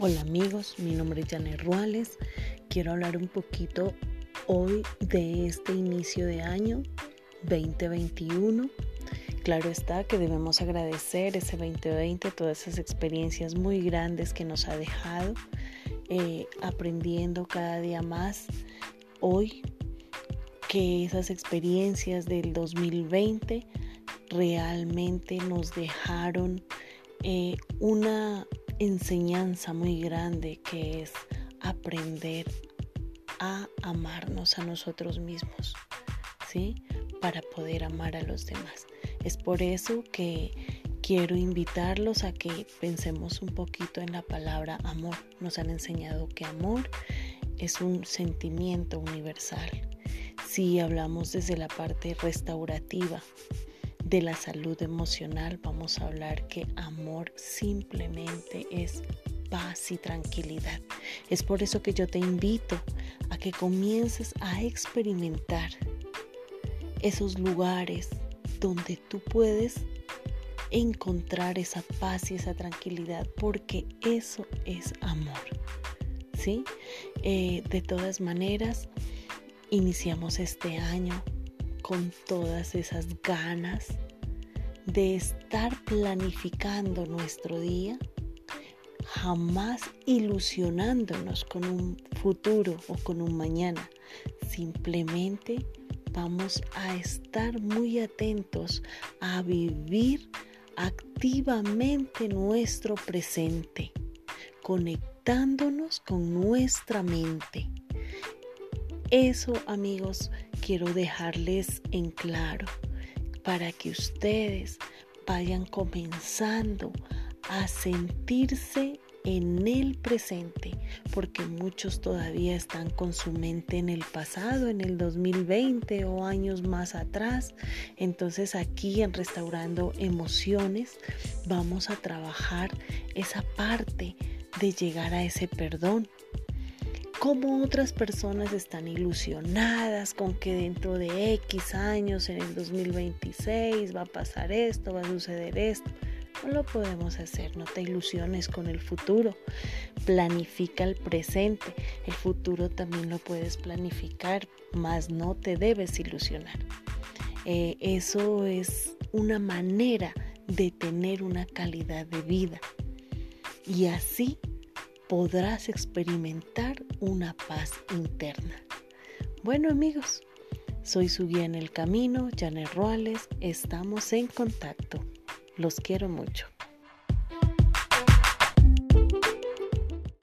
Hola amigos, mi nombre es Janet Ruales. Quiero hablar un poquito hoy de este inicio de año 2021. Claro está que debemos agradecer ese 2020, todas esas experiencias muy grandes que nos ha dejado, eh, aprendiendo cada día más hoy que esas experiencias del 2020 realmente nos dejaron eh, una enseñanza muy grande que es aprender a amarnos a nosotros mismos, ¿sí? Para poder amar a los demás. Es por eso que quiero invitarlos a que pensemos un poquito en la palabra amor. Nos han enseñado que amor es un sentimiento universal. Si hablamos desde la parte restaurativa, de la salud emocional vamos a hablar que amor simplemente es paz y tranquilidad. Es por eso que yo te invito a que comiences a experimentar esos lugares donde tú puedes encontrar esa paz y esa tranquilidad, porque eso es amor. ¿Sí? Eh, de todas maneras, iniciamos este año con todas esas ganas de estar planificando nuestro día, jamás ilusionándonos con un futuro o con un mañana. Simplemente vamos a estar muy atentos a vivir activamente nuestro presente, conectándonos con nuestra mente. Eso, amigos, quiero dejarles en claro para que ustedes vayan comenzando a sentirse en el presente, porque muchos todavía están con su mente en el pasado, en el 2020 o años más atrás. Entonces aquí en Restaurando Emociones vamos a trabajar esa parte de llegar a ese perdón, cómo otras personas están ilusionadas con que dentro de X años, en el 2026, va a pasar esto, va a suceder esto. No lo podemos hacer, no te ilusiones con el futuro. Planifica el presente. El futuro también lo puedes planificar, mas no te debes ilusionar. Eh, eso es una manera de tener una calidad de vida. Y así podrás experimentar una paz interna. Bueno amigos, soy su guía en el camino, Janet Roales, estamos en contacto. Los quiero mucho.